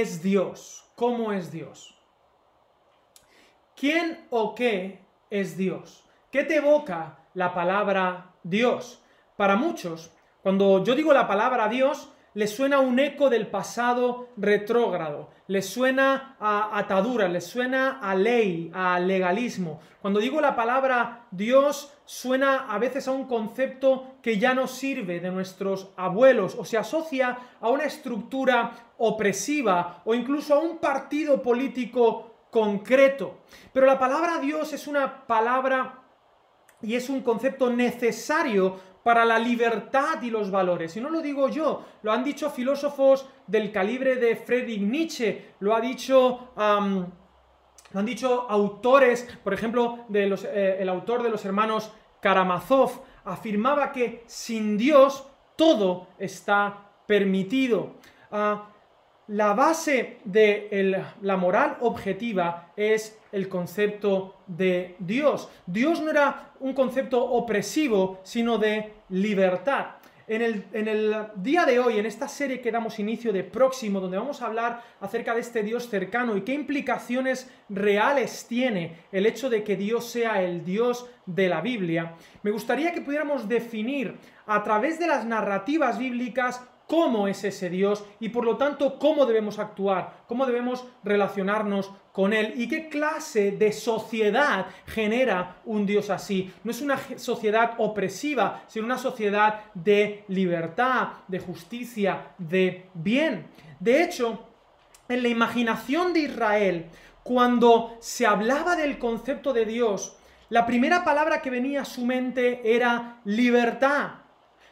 es Dios? ¿Cómo es Dios? ¿Quién o qué es Dios? ¿Qué te evoca la palabra Dios? Para muchos, cuando yo digo la palabra Dios, les suena un eco del pasado retrógrado, les suena a atadura, les suena a ley, a legalismo. Cuando digo la palabra Dios, suena a veces a un concepto que ya no sirve de nuestros abuelos o se asocia a una estructura opresiva o incluso a un partido político concreto. Pero la palabra Dios es una palabra y es un concepto necesario para la libertad y los valores. Y no lo digo yo, lo han dicho filósofos del calibre de Friedrich Nietzsche, lo ha dicho... lo han dicho autores, por ejemplo, eh, el autor de los hermanos Karamazov, afirmaba que sin Dios todo está permitido. Ah, la base de la moral objetiva es el concepto de Dios. Dios no era un concepto opresivo, sino de libertad. En el, día de hoy, en esta serie que damos inicio de próximo, donde vamos a hablar acerca de este Dios cercano y qué implicaciones reales tiene el hecho de que Dios sea el Dios de la Biblia, me gustaría que pudiéramos definir a través de las narrativas bíblicas cómo es ese Dios y por lo tanto cómo debemos actuar, cómo debemos relacionarnos con Él y qué clase de sociedad genera un Dios así. No es una sociedad opresiva, sino una sociedad de libertad, de justicia, de bien. De hecho, en la imaginación de Israel, cuando se hablaba del concepto de Dios, la primera palabra que venía a su mente era libertad.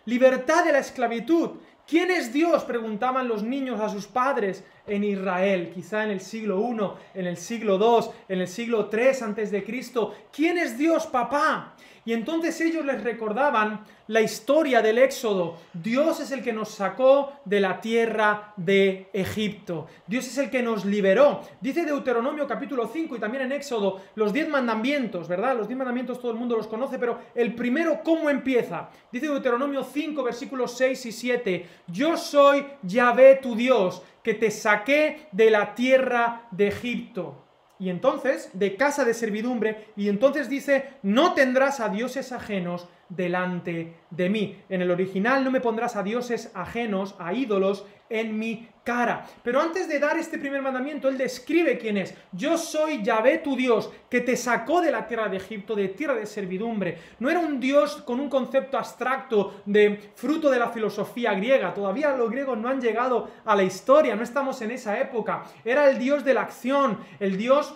Libertad de la esclavitud. ¿Quién es Dios? preguntaban los niños a sus padres en Israel, quizá en el siglo I, en el siglo II, en el siglo III antes de Cristo. ¿Quién es Dios, papá? Y entonces ellos les recordaban la historia del Éxodo. Dios es el que nos sacó de la tierra de Egipto. Dios es el que nos liberó. Dice Deuteronomio capítulo 5 y también en Éxodo los diez mandamientos, ¿verdad? Los diez mandamientos todo el mundo los conoce, pero el primero, ¿cómo empieza? Dice Deuteronomio 5 versículos 6 y 7. Yo soy Yahvé tu Dios, que te de la tierra de Egipto. Y entonces de casa de servidumbre, y entonces dice, no tendrás a dioses ajenos delante de mí. En el original no me pondrás a dioses ajenos, a ídolos, en mi cara. Pero antes de dar este primer mandamiento, él describe quién es. Yo soy Yahvé tu Dios, que te sacó de la tierra de Egipto, de tierra de servidumbre. No era un Dios con un concepto abstracto de fruto de la filosofía griega. Todavía los griegos no han llegado a la historia, no estamos en esa época. Era el Dios de la acción, el Dios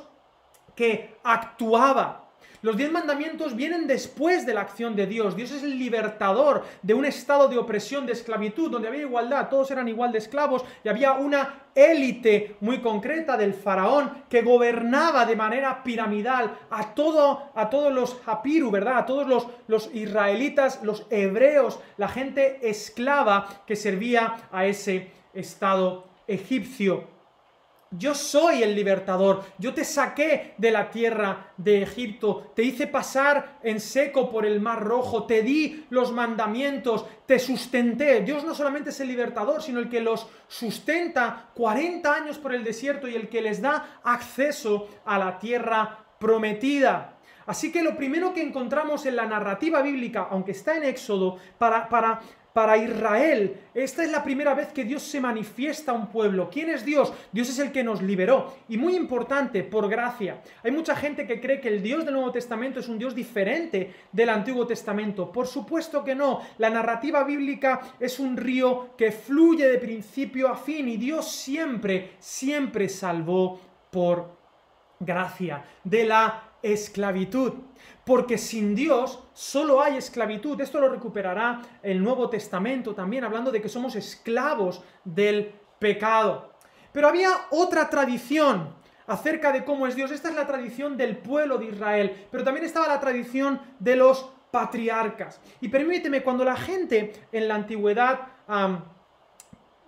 que actuaba. Los diez mandamientos vienen después de la acción de Dios. Dios es el libertador de un estado de opresión, de esclavitud, donde había igualdad, todos eran igual de esclavos y había una élite muy concreta del faraón que gobernaba de manera piramidal a, todo, a todos los hapiru, ¿verdad? A todos los, los israelitas, los hebreos, la gente esclava que servía a ese estado egipcio. Yo soy el libertador, yo te saqué de la tierra de Egipto, te hice pasar en seco por el mar rojo, te di los mandamientos, te sustenté. Dios no solamente es el libertador, sino el que los sustenta 40 años por el desierto y el que les da acceso a la tierra prometida. Así que lo primero que encontramos en la narrativa bíblica, aunque está en Éxodo, para, para para Israel. Esta es la primera vez que Dios se manifiesta a un pueblo. ¿Quién es Dios? Dios es el que nos liberó. Y muy importante, por gracia. Hay mucha gente que cree que el Dios del Nuevo Testamento es un Dios diferente del Antiguo Testamento. Por supuesto que no. La narrativa bíblica es un río que fluye de principio a fin y Dios siempre, siempre salvó por gracia de la esclavitud porque sin Dios solo hay esclavitud. Esto lo recuperará el Nuevo Testamento también, hablando de que somos esclavos del pecado. Pero había otra tradición acerca de cómo es Dios. Esta es la tradición del pueblo de Israel, pero también estaba la tradición de los patriarcas. Y permíteme, cuando la gente en la antigüedad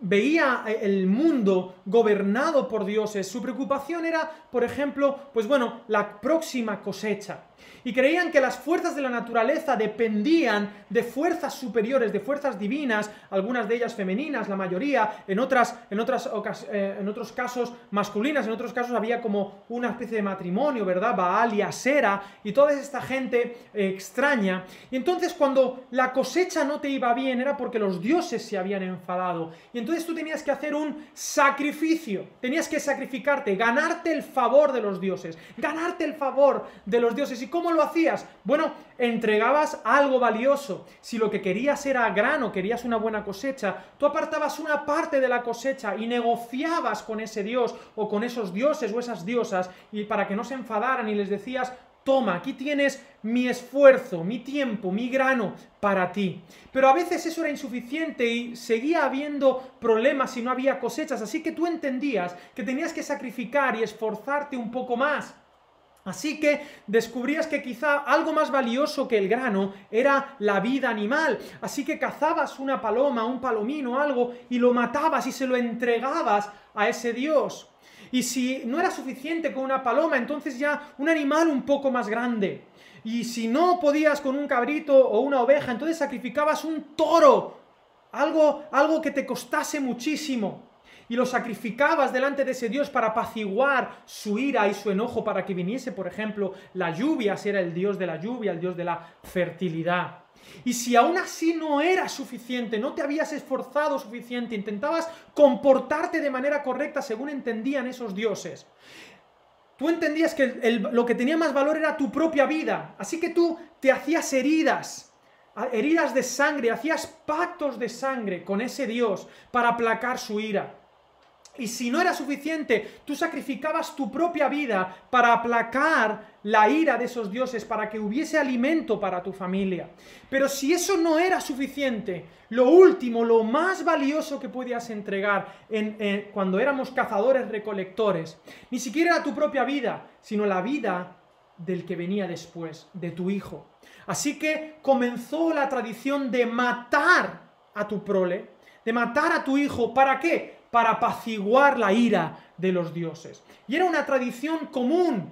veía eh, el mundo gobernado por dioses, su preocupación era, por ejemplo, pues bueno, la próxima cosecha y creían que las fuerzas de la naturaleza dependían de fuerzas superiores, de fuerzas divinas, algunas de ellas femeninas, la mayoría, en, otras, en, otras eh, en otros casos masculinas, en otros casos había como una especie de matrimonio, ¿verdad? Baal y Asera y toda esta gente eh, extraña. Y entonces cuando la cosecha no te iba bien era porque los dioses se habían enfadado. Y entonces tú tenías que hacer un sacrificio, tenías que sacrificarte, ganarte el favor de los dioses, ganarte el favor de los dioses. ¿Y cómo lo hacías? Bueno, entregabas algo valioso. Si lo que querías era grano, querías una buena cosecha, tú apartabas una parte de la cosecha y negociabas con ese dios o con esos dioses o esas diosas y para que no se enfadaran y les decías, toma, aquí tienes mi esfuerzo, mi tiempo, mi grano para ti. Pero a veces eso era insuficiente y seguía habiendo problemas y no había cosechas, así que tú entendías que tenías que sacrificar y esforzarte un poco más. Así que descubrías que quizá algo más valioso que el grano era la vida animal. Así que cazabas una paloma, un palomino, algo, y lo matabas y se lo entregabas a ese dios. Y si no era suficiente con una paloma, entonces ya un animal un poco más grande. Y si no podías con un cabrito o una oveja, entonces sacrificabas un toro. Algo, algo que te costase muchísimo y lo sacrificabas delante de ese Dios para apaciguar su ira y su enojo, para que viniese, por ejemplo, la lluvia, si era el Dios de la lluvia, el Dios de la fertilidad. Y si aún así no era suficiente, no te habías esforzado suficiente, intentabas comportarte de manera correcta según entendían esos dioses, tú entendías que lo que tenía más valor era tu propia vida, así que tú te hacías heridas, heridas de sangre, hacías pactos de sangre con ese Dios para aplacar su ira. Y si no era suficiente, tú sacrificabas tu propia vida para aplacar la ira de esos dioses, para que hubiese alimento para tu familia. Pero si eso no era suficiente, lo último, lo más valioso que podías entregar en, cuando éramos cazadores recolectores, ni siquiera era tu propia vida, sino la vida del que venía después, de tu hijo. Así que comenzó la tradición de matar a tu prole, de matar a tu hijo. ¿Para qué? Para apaciguar la ira de los dioses. Y era una tradición común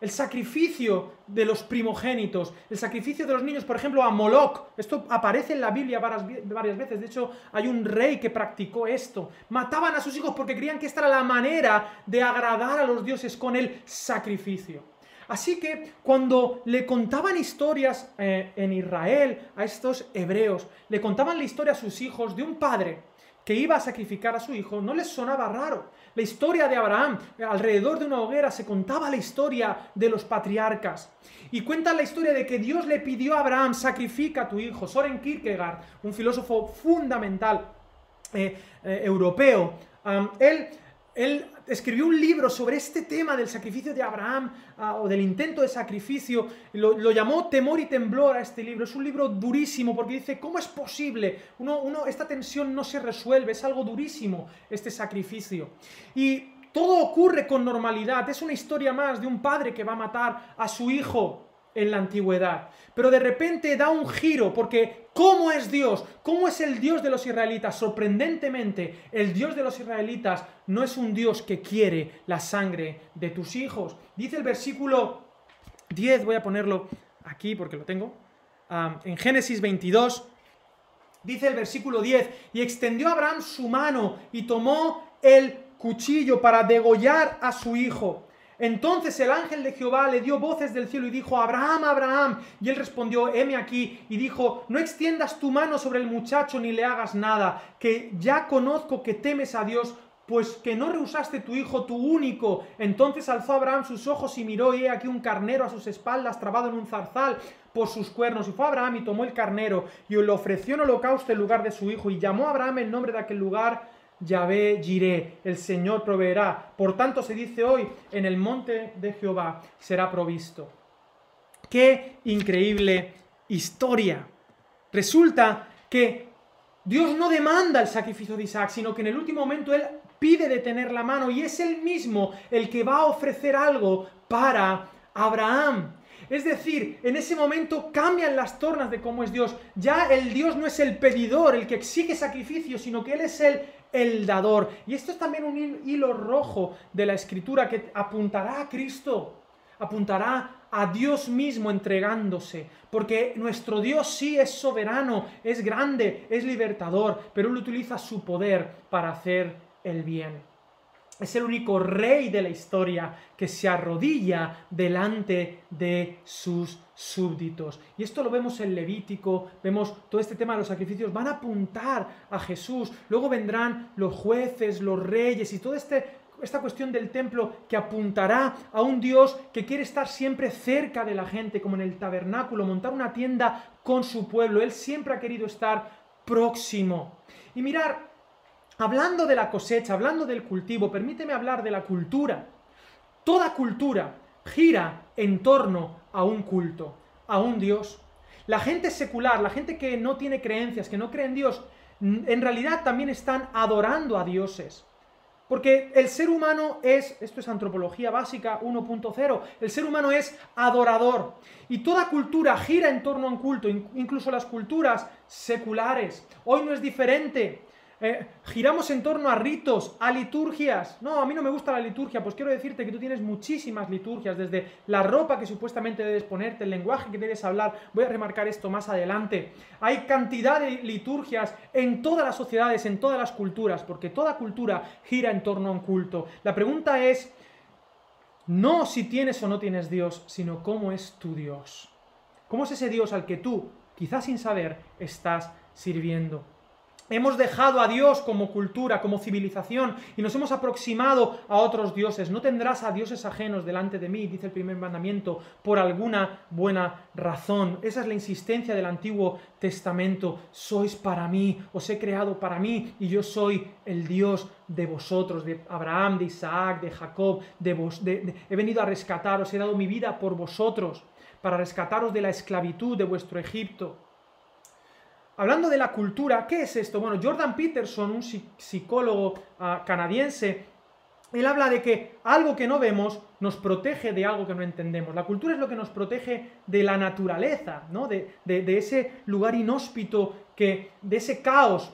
el sacrificio de los primogénitos, el sacrificio de los niños, por ejemplo, a Moloch. Esto aparece en la Biblia varias, veces. De hecho, hay un rey que practicó esto. Mataban a sus hijos porque creían que esta era la manera de agradar a los dioses con el sacrificio. Así que cuando le contaban historias eh, en Israel a estos hebreos, le contaban la historia a sus hijos de un padre que iba a sacrificar a su hijo, no les sonaba raro. La historia de Abraham, alrededor de una hoguera, se contaba la historia de los patriarcas. Y cuentan la historia de que Dios le pidió a Abraham, sacrifica a tu hijo. Soren Kierkegaard, un filósofo fundamental eh, eh, europeo, él él escribió un libro sobre este tema del sacrificio de Abraham ah, o del intento de sacrificio. Lo, llamó Temor y Temblor a este libro. Es un libro durísimo porque dice, ¿cómo es posible? Uno, esta tensión no se resuelve, es algo durísimo este sacrificio. Y todo ocurre con normalidad. Es una historia más de un padre que va a matar a su hijo en la antigüedad. Pero de repente da un giro, porque ¿cómo es Dios? ¿Cómo es el Dios de los israelitas? Sorprendentemente, el Dios de los israelitas no es un Dios que quiere la sangre de tus hijos. Dice el versículo 10, voy a ponerlo aquí porque lo tengo, en Génesis 22, dice el versículo 10, y extendió Abraham su mano y tomó el cuchillo para degollar a su hijo. Entonces el ángel de Jehová le dio voces del cielo y dijo, Abraham, Abraham. Y él respondió, heme aquí. Y dijo, no extiendas tu mano sobre el muchacho ni le hagas nada, que ya conozco que temes a Dios, pues que no rehusaste tu hijo, tu único. Entonces alzó Abraham sus ojos y miró, y he aquí un carnero a sus espaldas, trabado en un zarzal por sus cuernos. Y fue Abraham y tomó el carnero y le ofreció en holocausto en lugar de su hijo. Y llamó a Abraham el nombre de aquel lugar Yahvé Jiré, el Señor proveerá. Por tanto se dice hoy, en el monte de Jehová será provisto. Qué increíble historia. Resulta que Dios no demanda el sacrificio de Isaac, sino que en el último momento Él pide detener la mano y es Él mismo el que va a ofrecer algo para Abraham. Es decir, en ese momento cambian las tornas de cómo es Dios. Ya el Dios no es el pedidor, el que exige sacrificio, sino que Él es el, el dador. Y esto es también un hilo rojo de la escritura que apuntará a Cristo, apuntará a Dios mismo entregándose, porque nuestro Dios sí es soberano, es grande, es libertador, pero Él utiliza su poder para hacer el bien. Es el único rey de la historia que se arrodilla delante de sus súbditos. Y esto lo vemos en Levítico, vemos todo este tema de los sacrificios, van a apuntar a Jesús. Luego vendrán los jueces, los reyes y toda este, esta cuestión del templo que apuntará a un Dios que quiere estar siempre cerca de la gente, como en el tabernáculo, montar una tienda con su pueblo. Él siempre ha querido estar próximo. Y mirar, hablando de la cosecha, hablando del cultivo, permíteme hablar de la cultura. Toda cultura gira en torno a un culto, a un Dios. La gente secular, la gente que no tiene creencias, que no cree en Dios, en realidad también están adorando a dioses. Porque el ser humano es, esto es antropología básica 1.0, el ser humano es adorador. Y toda cultura gira en torno a un culto, incluso las culturas seculares. Hoy no es diferente. Eh, giramos en torno a ritos, a liturgias. No, a mí no me gusta la liturgia, pues quiero decirte que tú tienes muchísimas liturgias, desde la ropa que supuestamente debes ponerte, el lenguaje que debes hablar. Voy a remarcar esto más adelante. Hay cantidad de liturgias en todas las sociedades, en todas las culturas, porque toda cultura gira en torno a un culto. La pregunta es, no si tienes o no tienes Dios, sino cómo es tu Dios. ¿Cómo es ese Dios al que tú, quizás sin saber, estás sirviendo? Hemos dejado a Dios como cultura, como civilización, y nos hemos aproximado a otros dioses. No tendrás a dioses ajenos delante de mí, dice el primer mandamiento, por alguna buena razón. Esa es la insistencia del Antiguo Testamento. Sois para mí, os he creado para mí, y yo soy el Dios de vosotros, de Abraham, de Isaac, de Jacob, de vos, he venido a rescataros, he dado mi vida por vosotros, para rescataros de la esclavitud de vuestro Egipto. Hablando de la cultura, ¿qué es esto? Bueno, Jordan Peterson, un psicólogo ah, canadiense, él habla de que algo que no vemos nos protege de algo que no entendemos. La cultura es lo que nos protege de la naturaleza, ¿no? de, de ese lugar inhóspito, que, de ese caos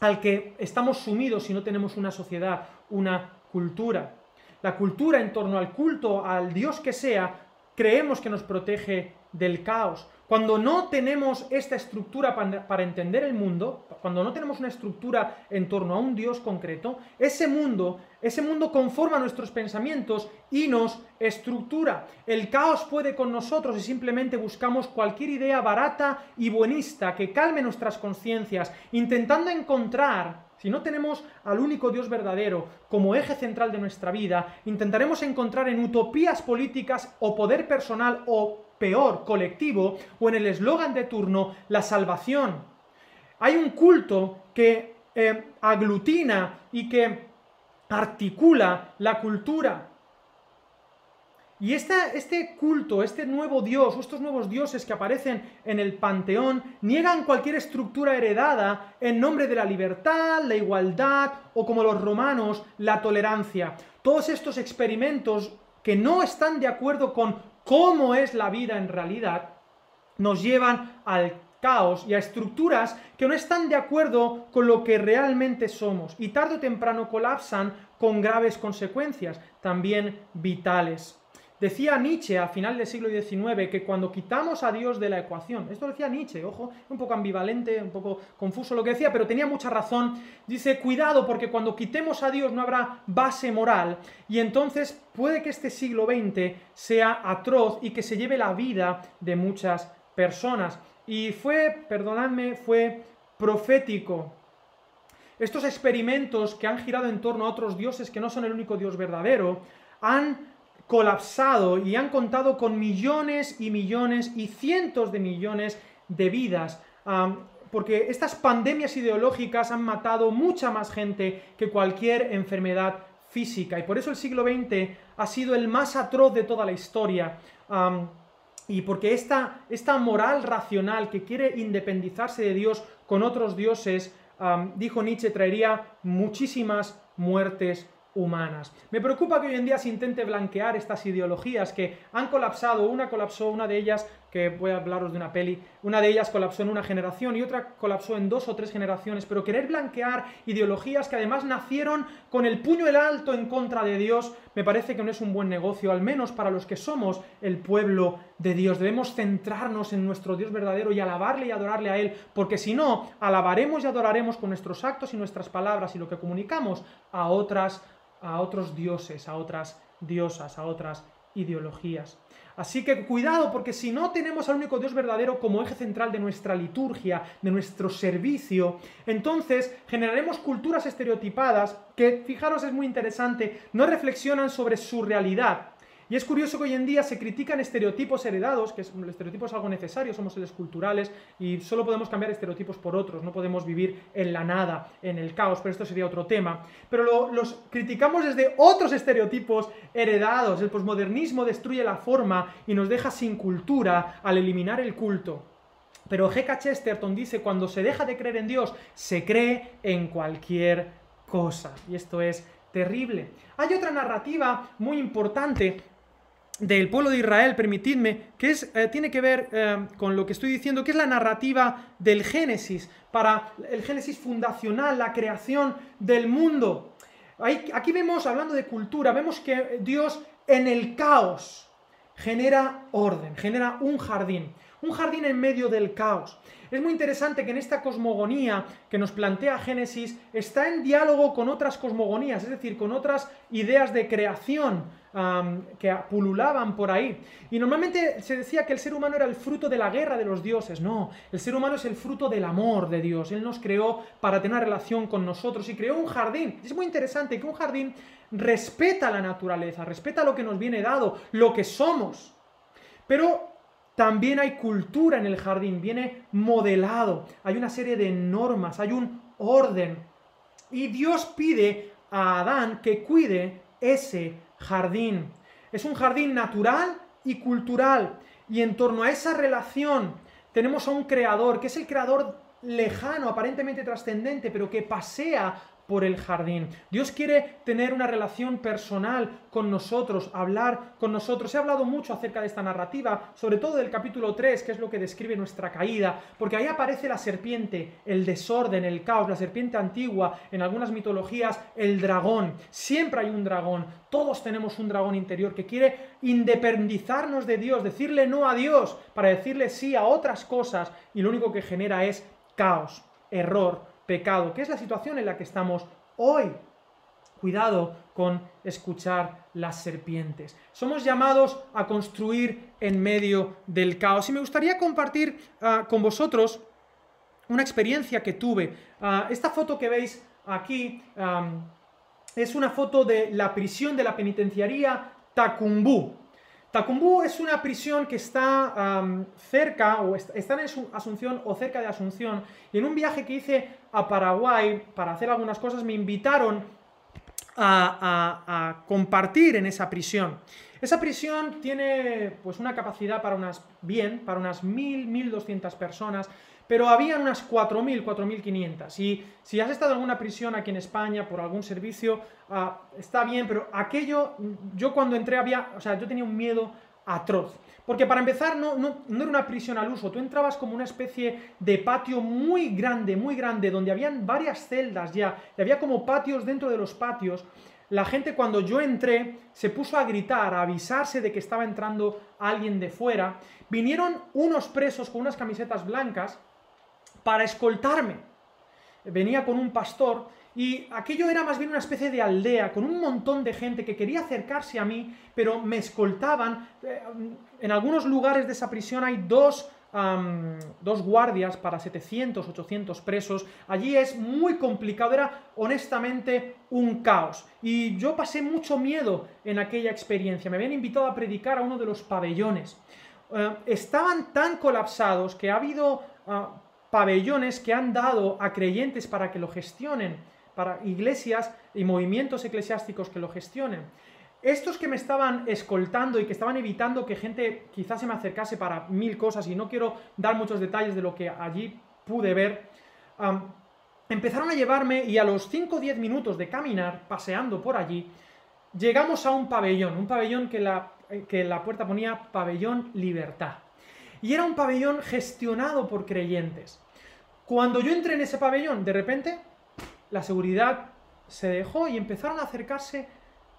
al que estamos sumidos si no tenemos una sociedad, una cultura. La cultura en torno al culto, al Dios que sea, creemos que nos protege del caos. Cuando no tenemos esta estructura para, entender el mundo, cuando no tenemos una estructura en torno a un Dios concreto, ese mundo, ese mundo conforma nuestros pensamientos y nos estructura. El caos puede con nosotros y simplemente buscamos cualquier idea barata y buenista que calme nuestras conciencias, intentando encontrar si no tenemos al único Dios verdadero como eje central de nuestra vida, intentaremos encontrar en utopías políticas o poder personal o peor, colectivo, o en el eslogan de turno, la salvación. Hay un culto que eh, aglutina y que articula la cultura. Y este culto, este nuevo Dios, estos nuevos dioses que aparecen en el panteón, niegan cualquier estructura heredada en nombre de la libertad, la igualdad o como los romanos, la tolerancia. Todos estos experimentos que no están de acuerdo con cómo es la vida en realidad, nos llevan al caos y a estructuras que no están de acuerdo con lo que realmente somos y tarde o temprano colapsan con graves consecuencias, también vitales. Decía Nietzsche a final del siglo XIX que cuando quitamos a Dios de la ecuación, esto decía Nietzsche, ojo, un poco ambivalente, un poco confuso lo que decía, pero tenía mucha razón, dice, cuidado porque cuando quitemos a Dios no habrá base moral y entonces puede que este siglo XX sea atroz y que se lleve la vida de muchas personas. Y fue, perdonadme, fue profético estos experimentos que han girado en torno a otros dioses que no son el único Dios verdadero, han colapsado y han contado con millones y millones y cientos de millones de vidas. porque estas pandemias ideológicas han matado mucha más gente que cualquier enfermedad física. Y por eso el siglo XX ha sido el más atroz de toda la historia. y porque esta, esta, moral racional que quiere independizarse de Dios con otros dioses, dijo Nietzsche, traería muchísimas muertes humanas. Me preocupa que hoy en día se intente blanquear estas ideologías que han colapsado, una colapsó, una de ellas, que voy a hablaros de una peli, una de ellas colapsó en una generación y otra colapsó en dos o tres generaciones, pero querer blanquear ideologías que además nacieron con el puño el alto en contra de Dios, me parece que no es un buen negocio, al menos para los que somos el pueblo de Dios. Debemos centrarnos en nuestro Dios verdadero y alabarle y adorarle a Él, porque si no, alabaremos y adoraremos con nuestros actos y nuestras palabras y lo que comunicamos a otras a otros dioses, a otras diosas, a otras ideologías. Así que cuidado, porque si no tenemos al único Dios verdadero como eje central de nuestra liturgia, de nuestro servicio, entonces generaremos culturas estereotipadas que, fijaros, es muy interesante, no reflexionan sobre su realidad, y es curioso que hoy en día se critican estereotipos heredados, que el estereotipo es algo necesario, somos seres culturales y solo podemos cambiar estereotipos por otros, no podemos vivir en la nada, en el caos, pero esto sería otro tema. Pero los criticamos desde otros estereotipos heredados. El posmodernismo destruye la forma y nos deja sin cultura al eliminar el culto. Pero G.K. Chesterton dice, cuando se deja de creer en Dios, se cree en cualquier cosa. Y esto es terrible. Hay otra narrativa muy importante del pueblo de Israel, permitidme, que es, eh, tiene que ver eh, con lo que estoy diciendo, que es la narrativa del Génesis, para el Génesis fundacional, la creación del mundo. aquí vemos, hablando de cultura, vemos que Dios en el caos genera orden, genera un jardín, un jardín en medio del caos. Es muy interesante que en esta cosmogonía que nos plantea Génesis está en diálogo con otras cosmogonías, es decir, con otras ideas de creación que pululaban por ahí. Y normalmente se decía que el ser humano era el fruto de la guerra de los dioses. No, el ser humano es el fruto del amor de Dios. Él nos creó para tener relación con nosotros y creó un jardín. Es muy interesante que un jardín respeta la naturaleza, respeta lo que nos viene dado, lo que somos. Pero también hay cultura en el jardín, viene modelado, hay una serie de normas, hay un orden. Y Dios pide a Adán que cuide ese jardín. Es un jardín natural y cultural. Y en torno a esa relación tenemos a un creador, que es el creador lejano, aparentemente trascendente, pero que pasea por el jardín. Dios quiere tener una relación personal con nosotros, hablar con nosotros. He hablado mucho acerca de esta narrativa, sobre todo del capítulo 3, que es lo que describe nuestra caída, porque ahí aparece la serpiente, el desorden, el caos, la serpiente antigua, en algunas mitologías, el dragón. Siempre hay un dragón. Todos tenemos un dragón interior que quiere independizarnos de Dios, decirle no a Dios para decirle sí a otras cosas y lo único que genera es caos, error, pecado, que es la situación en la que estamos hoy. Cuidado con escuchar las serpientes. Somos llamados a construir en medio del caos. Y me gustaría compartir ah, con vosotros una experiencia que tuve. Ah, esta foto que veis aquí es una foto de la prisión de la penitenciaría Tacumbú. Tacumbú es una prisión que está cerca, o está en Asunción o cerca de Asunción, y en un viaje que hice a Paraguay para hacer algunas cosas me invitaron a, compartir en esa prisión. Esa prisión tiene pues una capacidad para unas, bien, para unas 1.000, 1.200 personas, pero habían unas 4.000, 4.500. Y si has estado en alguna prisión aquí en España por algún servicio, ah, está bien, pero aquello, yo cuando entré había, o sea, yo tenía un miedo atroz. Porque para empezar no, no, no, era una prisión al uso, tú entrabas como una especie de patio muy grande, muy grande, donde habían varias celdas ya, y había como patios dentro de los patios. La gente cuando yo entré se puso a gritar, a avisarse de que estaba entrando alguien de fuera. Vinieron unos presos con unas camisetas blancas para escoltarme. Venía con un pastor y aquello era más bien una especie de aldea con un montón de gente que quería acercarse a mí, pero me escoltaban. Eh, en algunos lugares de esa prisión hay dos, dos guardias para 700, 800 presos. Allí es muy complicado, era honestamente un caos. Y yo pasé mucho miedo en aquella experiencia. Me habían invitado a predicar a uno de los pabellones. Eh, estaban tan colapsados que ha habido ah, pabellones que han dado a creyentes para que lo gestionen, para iglesias y movimientos eclesiásticos que lo gestionen. Estos que me estaban escoltando y que estaban evitando que gente quizás se me acercase para mil cosas, y no quiero dar muchos detalles de lo que allí pude ver, empezaron a llevarme y a los 5 o 10 minutos de caminar, paseando por allí, llegamos a un pabellón, un pabellón que la, que la puerta ponía pabellón libertad. Y era un pabellón gestionado por creyentes. Cuando yo entré en ese pabellón, de repente la seguridad se dejó y empezaron a acercarse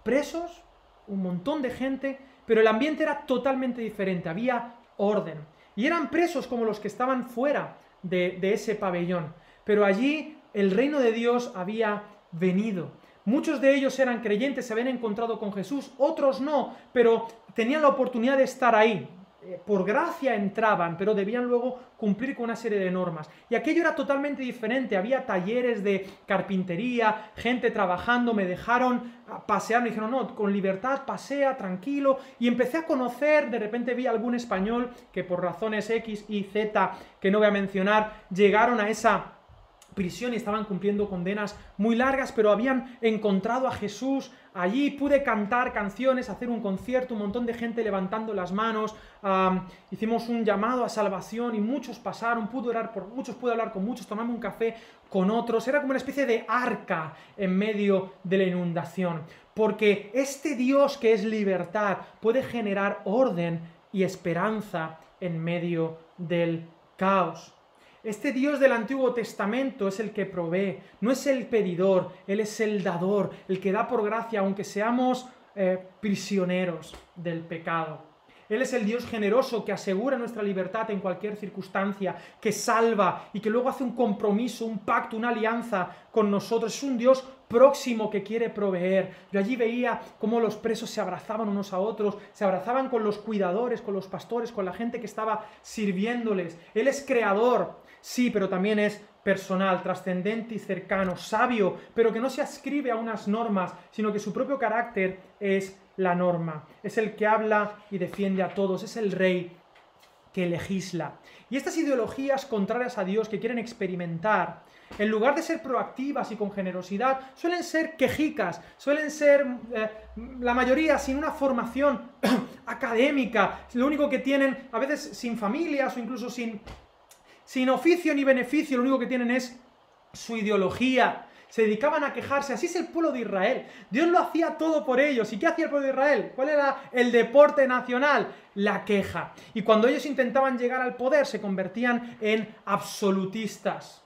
presos, un montón de gente, pero el ambiente era totalmente diferente, había orden. Y eran presos como los que estaban fuera de, ese pabellón, pero allí el reino de Dios había venido. Muchos de ellos eran creyentes, se habían encontrado con Jesús, otros no, pero tenían la oportunidad de estar ahí. Eh, por gracia entraban, pero debían luego cumplir con una serie de normas. Y aquello era totalmente diferente. Había talleres de carpintería, gente trabajando, me dejaron pasear, me dijeron, no, con libertad, pasea, tranquilo. Y empecé a conocer, de repente vi algún español que por razones X y Z, que no voy a mencionar, llegaron a esa prisión y estaban cumpliendo condenas muy largas, pero habían encontrado a Jesús. Allí pude cantar canciones, hacer un concierto, un montón de gente levantando las manos. hicimos un llamado a salvación y muchos pasaron. Pude orar por muchos, pude hablar con muchos, tomarme un café con otros. Era como una especie de arca en medio de la inundación. Porque este Dios que es libertad puede generar orden y esperanza en medio del caos. Este Dios del Antiguo Testamento es el que provee, no es el pedidor, Él es el dador, el que da por gracia, aunque seamos eh, prisioneros del pecado. Él es el Dios generoso que asegura nuestra libertad en cualquier circunstancia, que salva y que luego hace un compromiso, un pacto, una alianza con nosotros. Es un Dios próximo que quiere proveer. Yo allí veía cómo los presos se abrazaban unos a otros, se abrazaban con los cuidadores, con los pastores, con la gente que estaba sirviéndoles. Él es creador, sí, pero también es personal, trascendente y cercano, sabio, pero que no se ascribe a unas normas, sino que su propio carácter es la norma. Es el que habla y defiende a todos, es el rey que legisla. Y estas ideologías contrarias a Dios que quieren experimentar, en lugar de ser proactivas y con generosidad, suelen ser quejicas, suelen ser eh, la mayoría sin una formación académica, lo único que tienen a veces sin familias o incluso sin sin oficio ni beneficio, lo único que tienen es su ideología. Se dedicaban a quejarse, así es el pueblo de Israel. Dios lo hacía todo por ellos. ¿Y qué hacía el pueblo de Israel? ¿Cuál era el deporte nacional? La queja. Y cuando ellos intentaban llegar al poder, se convertían en absolutistas.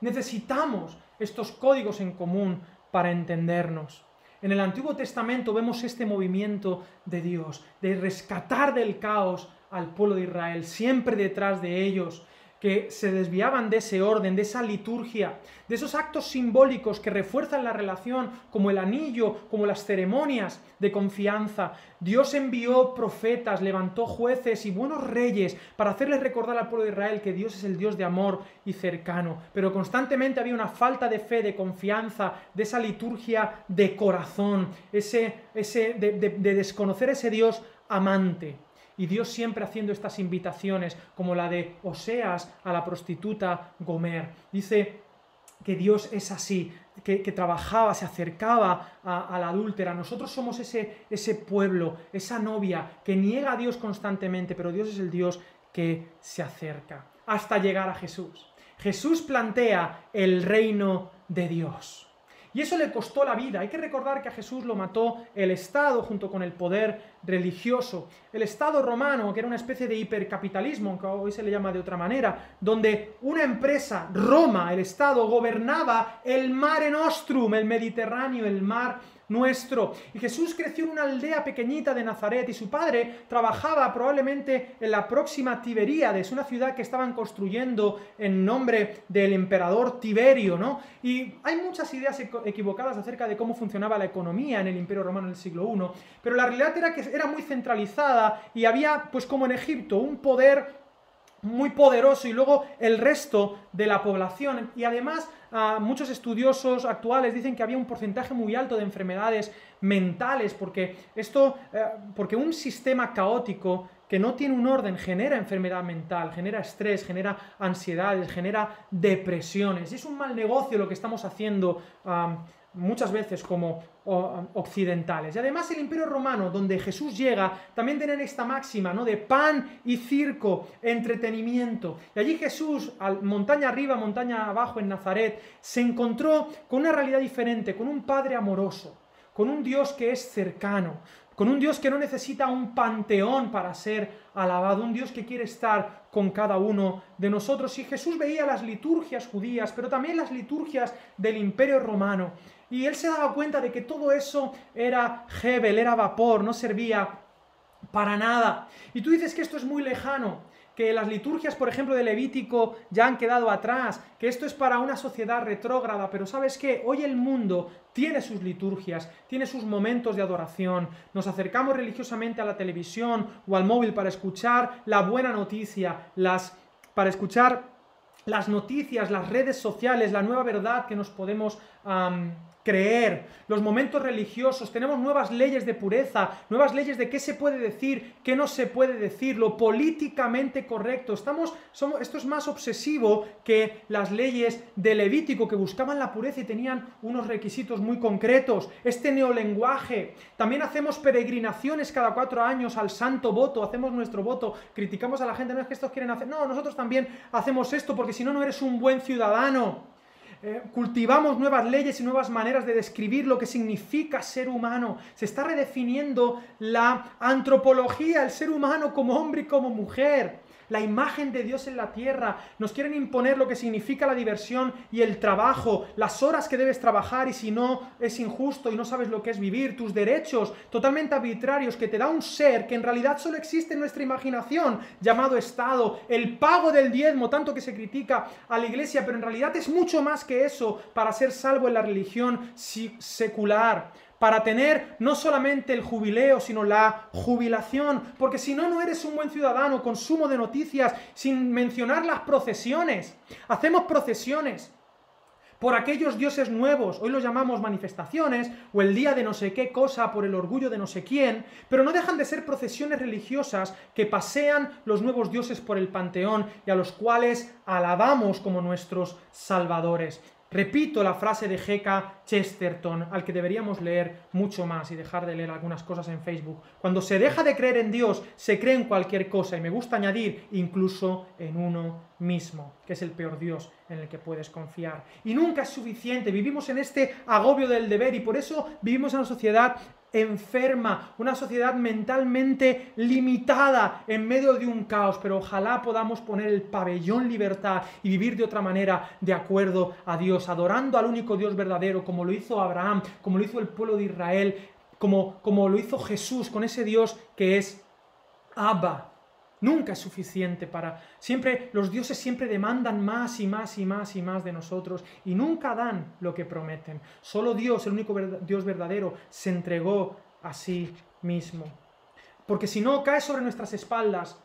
Necesitamos estos códigos en común para entendernos. En el Antiguo Testamento vemos este movimiento de Dios, de rescatar del caos al pueblo de Israel, siempre detrás de ellos, que se desviaban de ese orden, de esa liturgia, de esos actos simbólicos que refuerzan la relación, como el anillo, como las ceremonias de confianza. Dios envió profetas, levantó jueces y buenos reyes para hacerles recordar al pueblo de Israel que Dios es el Dios de amor y cercano. Pero constantemente había una falta de fe, de confianza, de esa liturgia de corazón, ese, ese de, de desconocer ese Dios amante. Y Dios siempre haciendo estas invitaciones, como la de Oseas a la prostituta Gomer. Dice que Dios es así, que, trabajaba, se acercaba a, la adúltera. Nosotros somos ese, ese pueblo, esa novia que niega a Dios constantemente, pero Dios es el Dios que se acerca hasta llegar a Jesús. Jesús plantea el reino de Dios. Y eso le costó la vida. Hay que recordar que a Jesús lo mató el Estado junto con el poder religioso. El Estado romano, que era una especie de hipercapitalismo, aunque hoy se le llama de otra manera, donde una empresa, Roma, el Estado, gobernaba el Mare Nostrum, el Mediterráneo, el mar nuestro. Y Jesús creció en una aldea pequeñita de Nazaret y su padre trabajaba probablemente en la próxima Tiberíades, una ciudad que estaban construyendo en nombre del emperador Tiberio, ¿no? Y hay muchas ideas equivocadas acerca de cómo funcionaba la economía en el Imperio Romano en el siglo I, pero la realidad era que era muy centralizada y había, pues como en Egipto, un poder muy poderoso y luego el resto de la población. Y además muchos estudiosos actuales dicen que había un porcentaje muy alto de enfermedades mentales, porque esto, eh, porque un sistema caótico que no tiene un orden genera enfermedad mental, genera estrés, genera ansiedades, genera depresiones. Es un mal negocio lo que estamos haciendo muchas veces como occidentales. Y además el Imperio Romano, donde Jesús llega, también tienen esta máxima, ¿no? De pan y circo, entretenimiento. Y allí Jesús, montaña arriba, montaña abajo en Nazaret, se encontró con una realidad diferente, con un Padre amoroso, con un Dios que es cercano, con un Dios que no necesita un panteón para ser alabado, un Dios que quiere estar con cada uno de nosotros. Y Jesús veía las liturgias judías, pero también las liturgias del imperio romano. Y él se daba cuenta de que todo eso era Hebel, era vapor, no servía para nada. Y tú dices que esto es muy lejano que las liturgias, por ejemplo, de Levítico ya han quedado atrás, que esto es para una sociedad retrógrada, pero sabes qué, hoy el mundo tiene sus liturgias, tiene sus momentos de adoración, nos acercamos religiosamente a la televisión o al móvil para escuchar la buena noticia, las, para escuchar las noticias, las redes sociales, la nueva verdad que nos podemos creer, los momentos religiosos, tenemos nuevas leyes de pureza, nuevas leyes de qué se puede decir, qué no se puede decir, lo políticamente correcto. Estamos, somos, esto es más obsesivo que las leyes de Levítico que buscaban la pureza y tenían unos requisitos muy concretos. Este neolenguaje. También hacemos peregrinaciones cada cuatro años al santo voto, hacemos nuestro voto, criticamos a la gente, no es que estos quieren hacer, no, nosotros también hacemos esto porque si no, no eres un buen ciudadano. Eh, cultivamos nuevas leyes y nuevas maneras de describir lo que significa ser humano. Se está redefiniendo la antropología, el ser humano como hombre y como mujer la imagen de Dios en la tierra. Nos quieren imponer lo que significa la diversión y el trabajo, las horas que debes trabajar y si no es injusto y no sabes lo que es vivir, tus derechos totalmente arbitrarios que te da un ser que en realidad solo existe en nuestra imaginación, llamado Estado, el pago del diezmo, tanto que se critica a la iglesia, pero en realidad es mucho más que eso para ser salvo en la religión secular para tener no solamente el jubileo, sino la jubilación, porque si no, no eres un buen ciudadano, consumo de noticias, sin mencionar las procesiones. Hacemos procesiones por aquellos dioses nuevos, hoy los llamamos manifestaciones, o el día de no sé qué cosa por el orgullo de no sé quién, pero no dejan de ser procesiones religiosas que pasean los nuevos dioses por el panteón y a los cuales alabamos como nuestros salvadores. Repito la frase de G.K. Chesterton, al que deberíamos leer mucho más y dejar de leer algunas cosas en Facebook. Cuando se deja de creer en Dios, se cree en cualquier cosa, y me gusta añadir incluso en uno mismo, que es el peor Dios en el que puedes confiar. Y nunca es suficiente, vivimos en este agobio del deber y por eso vivimos en una sociedad enferma, una sociedad mentalmente limitada en medio de un caos, pero ojalá podamos poner el pabellón libertad y vivir de otra manera de acuerdo a Dios, adorando al único Dios verdadero, como lo hizo Abraham, como lo hizo el pueblo de Israel, como, como lo hizo Jesús, con ese Dios que es Abba, Nunca es suficiente para... Siempre, los dioses siempre demandan más y más y más y más de nosotros y nunca dan lo que prometen. Solo Dios, el único Dios verdadero, se entregó a sí mismo. Porque si no, cae sobre nuestras espaldas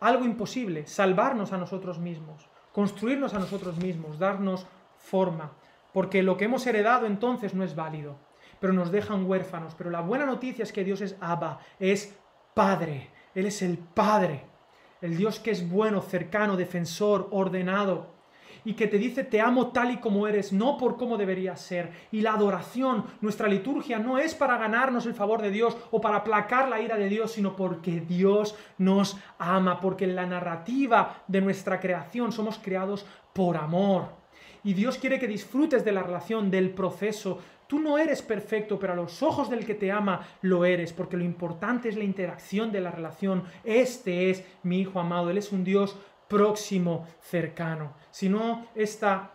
algo imposible, salvarnos a nosotros mismos, construirnos a nosotros mismos, darnos forma. Porque lo que hemos heredado entonces no es válido, pero nos dejan huérfanos. Pero la buena noticia es que Dios es Abba, es Padre él es el Padre, el Dios que es bueno, cercano, defensor, ordenado, y que te dice te amo tal y como eres, no por cómo deberías ser. Y la adoración, nuestra liturgia, no es para ganarnos el favor de Dios o para aplacar la ira de Dios, sino porque Dios nos ama, porque en la narrativa de nuestra creación somos creados por amor. Y Dios quiere que disfrutes de la relación, del proceso, Tú no eres perfecto, pero a los ojos del que te ama lo eres, porque lo importante es la interacción de la relación. Este es mi Hijo amado, Él es un Dios próximo, cercano. Si no, esta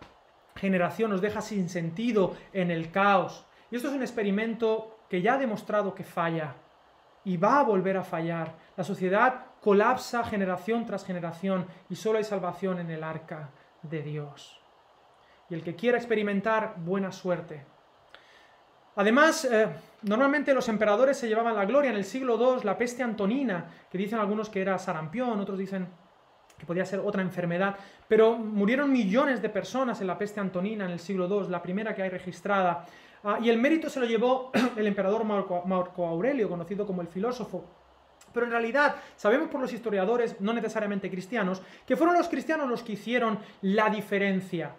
generación nos deja sin sentido en el caos. Y esto es un experimento que ya ha demostrado que falla y va a volver a fallar. La sociedad colapsa generación tras generación y solo hay salvación en el arca de Dios. Y el que quiera experimentar, buena suerte. Además, eh, normalmente los emperadores se llevaban la gloria. En el siglo II, la peste antonina, que dicen algunos que era sarampión, otros dicen que podía ser otra enfermedad, pero murieron millones de personas en la peste antonina en el siglo II, la primera que hay registrada. Ah, y el mérito se lo llevó el emperador Marco, Marco Aurelio, conocido como el filósofo. Pero en realidad sabemos por los historiadores, no necesariamente cristianos, que fueron los cristianos los que hicieron la diferencia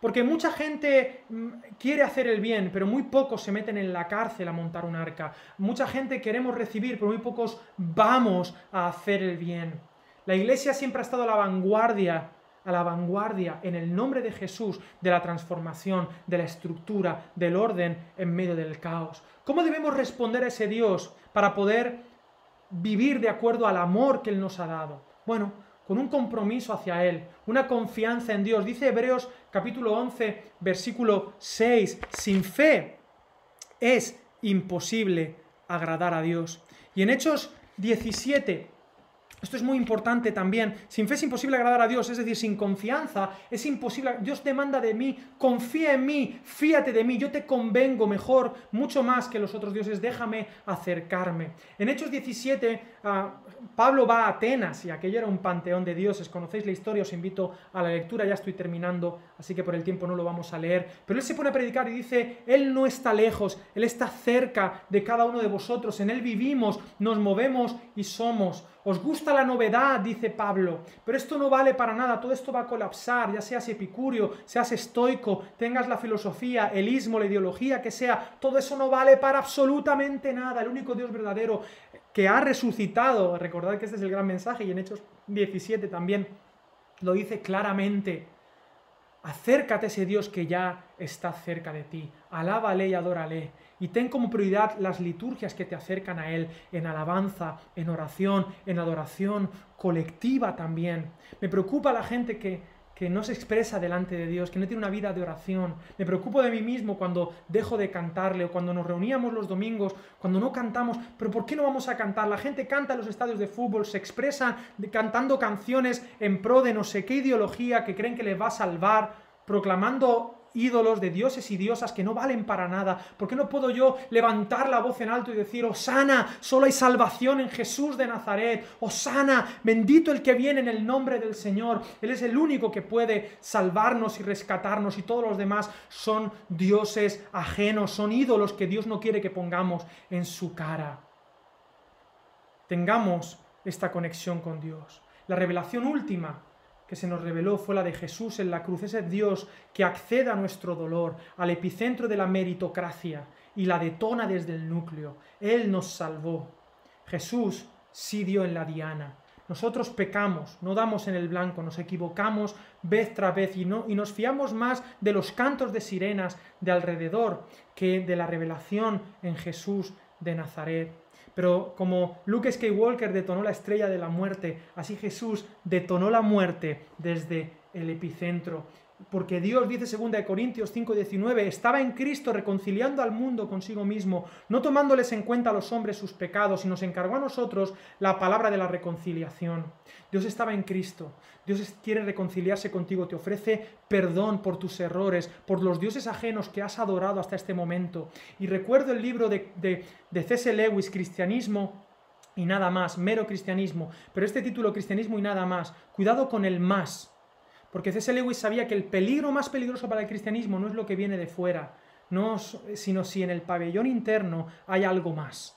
Porque mucha gente mm, quiere hacer el bien, pero muy pocos se meten en la cárcel a montar un arca. Mucha gente queremos recibir, pero muy pocos vamos a hacer el bien. La iglesia siempre ha estado a la vanguardia, a la vanguardia en el nombre de Jesús de la transformación, de la estructura, del orden en medio del caos. ¿Cómo debemos responder a ese Dios para poder vivir de acuerdo al amor que Él nos ha dado? Bueno, con un compromiso hacia Él, una confianza en Dios. Dice Hebreos capítulo 11, versículo 6, sin fe es imposible agradar a Dios. Y en Hechos 17, esto es muy importante también. Sin fe es imposible agradar a Dios, es decir, sin confianza es imposible. Dios demanda de mí, confía en mí, fíate de mí, yo te convengo mejor, mucho más que los otros dioses, déjame acercarme. En Hechos 17, ah, Pablo va a Atenas y aquello era un panteón de dioses. Conocéis la historia, os invito a la lectura, ya estoy terminando, así que por el tiempo no lo vamos a leer. Pero él se pone a predicar y dice, Él no está lejos, Él está cerca de cada uno de vosotros, en Él vivimos, nos movemos y somos. Os gusta la novedad, dice Pablo, pero esto no vale para nada, todo esto va a colapsar, ya seas epicurio, seas estoico, tengas la filosofía, el ismo, la ideología que sea, todo eso no vale para absolutamente nada. El único Dios verdadero que ha resucitado, recordad que este es el gran mensaje y en Hechos 17 también lo dice claramente, acércate a ese Dios que ya está cerca de ti, alábale y adórale y ten como prioridad las liturgias que te acercan a Él en alabanza, en oración, en adoración colectiva también. Me preocupa la gente que, que no se expresa delante de Dios, que no tiene una vida de oración. Me preocupo de mí mismo cuando dejo de cantarle o cuando nos reuníamos los domingos, cuando no cantamos. Pero ¿por qué no vamos a cantar? La gente canta en los estadios de fútbol, se expresa cantando canciones en pro de no sé qué ideología que creen que les va a salvar, proclamando ídolos, de dioses y diosas que no valen para nada? ¿Por qué no puedo yo levantar la voz en alto y decir, Osana, solo hay salvación en Jesús de Nazaret? Osana, bendito el que viene en el nombre del Señor. Él es el único que puede salvarnos y rescatarnos y todos los demás son dioses ajenos, son ídolos que Dios no quiere que pongamos en su cara. Tengamos esta conexión con Dios. La revelación última que se nos reveló fue la de Jesús en la cruz, ese Dios que accede a nuestro dolor, al epicentro de la meritocracia y la detona desde el núcleo. Él nos salvó. Jesús sí dio en la diana. Nosotros pecamos, no damos en el blanco, nos equivocamos vez tras vez y, no, y nos fiamos más de los cantos de sirenas de alrededor que de la revelación en Jesús de Nazaret. Pero como Luke Skywalker detonó la estrella de la muerte, así Jesús detonó la muerte desde el epicentro. Porque Dios, dice 2 Corintios 5:19, estaba en Cristo reconciliando al mundo consigo mismo, no tomándoles en cuenta a los hombres sus pecados, y nos encargó a nosotros la palabra de la reconciliación. Dios estaba en Cristo. Dios quiere reconciliarse contigo, te ofrece perdón por tus errores, por los dioses ajenos que has adorado hasta este momento. Y recuerdo el libro de, de, C.S. Lewis, Cristianismo y nada más, mero cristianismo, pero este título, Cristianismo y nada más, cuidado con el más, porque C.S. Lewis sabía que el peligro más peligroso para el cristianismo no es lo que viene de fuera, no, sino si en el pabellón interno hay algo más.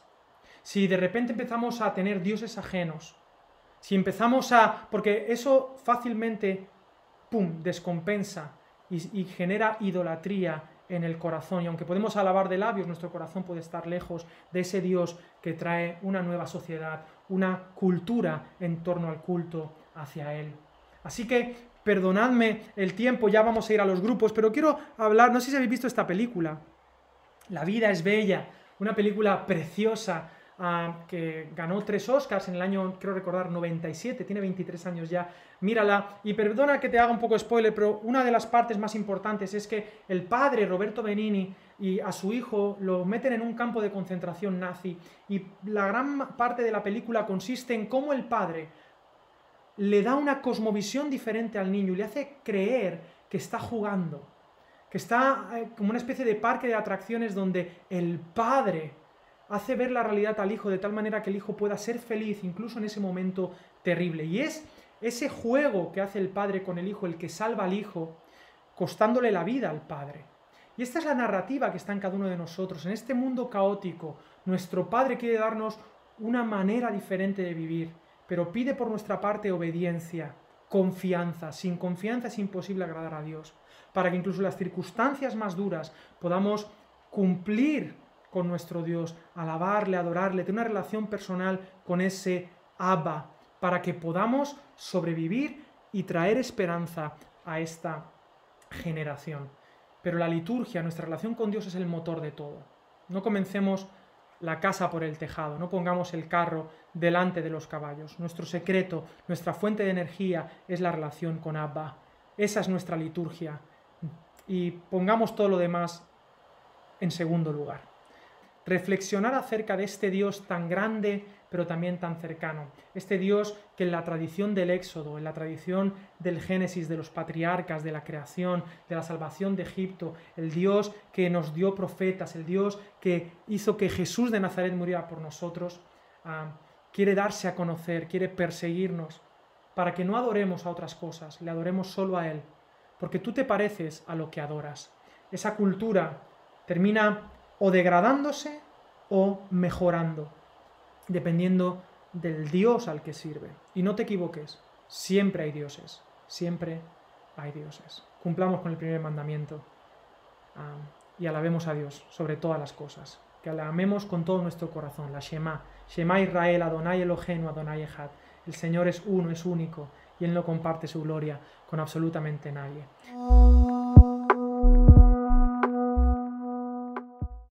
Si de repente empezamos a tener dioses ajenos, si empezamos a... porque eso fácilmente, ¡pum!, descompensa y, genera idolatría en el corazón. Y aunque podemos alabar de labios, nuestro corazón puede estar lejos de ese Dios que trae una nueva sociedad, una cultura en torno al culto hacia Él. Así que perdonadme el tiempo, ya vamos a ir a los grupos, pero quiero hablar, no sé si habéis visto esta película, La vida es bella, una película preciosa que ganó tres Oscars en el año, creo recordar, 97, tiene 23 años ya. Mírala, y perdona que te haga un poco spoiler, pero una de las partes más importantes es que el padre, Roberto Benini, y a su hijo lo meten en un campo de concentración nazi, y la gran parte de la película consiste en cómo el padre le da una cosmovisión diferente al niño y le hace creer que está jugando, que está eh, como una especie de parque de atracciones donde el padre hace ver la realidad al hijo de tal manera que el hijo pueda ser feliz incluso en ese momento terrible. Y es ese juego que hace el padre con el hijo el que salva al hijo, costándole la vida al padre. Y esta es la narrativa que está en cada uno de nosotros. En este mundo caótico, nuestro Padre quiere darnos una manera diferente de vivir, pero pide por nuestra parte obediencia, confianza. Sin confianza es imposible agradar a Dios. para que incluso las circunstancias más duras podamos cumplir con nuestro Dios, alabarle, adorarle, tener una relación personal con ese Abba, para que podamos sobrevivir y traer esperanza a esta generación. Pero la liturgia, nuestra relación con Dios es el motor de todo. No comencemos la casa por el tejado, no pongamos el carro delante de los caballos. Nuestro secreto, nuestra fuente de energía es la relación con Abba. Esa es nuestra liturgia. Y pongamos todo lo demás en segundo lugar reflexionar acerca de este Dios tan grande pero también tan cercano. Este Dios que en la tradición del Éxodo, en la tradición del Génesis, de los patriarcas, de la creación, de la salvación de Egipto, el Dios que nos dio profetas, el Dios que hizo que Jesús de Nazaret muriera por nosotros, ah, quiere darse a conocer, quiere perseguirnos, para que no adoremos a otras cosas, le adoremos solo a Él, porque tú te pareces a lo que adoras. Esa cultura termina o degradándose o mejorando, dependiendo del Dios al que sirve. Y no te equivoques, siempre hay dioses, siempre hay dioses. Cumplamos con el primer mandamiento ah, y alabemos a Dios sobre todas las cosas. Que alabemos con todo nuestro corazón, la Shema. Shema Israel, Adonai Eloheinu, Adonai Echad. El Señor es uno, es único, y Él no comparte su gloria con absolutamente nadie.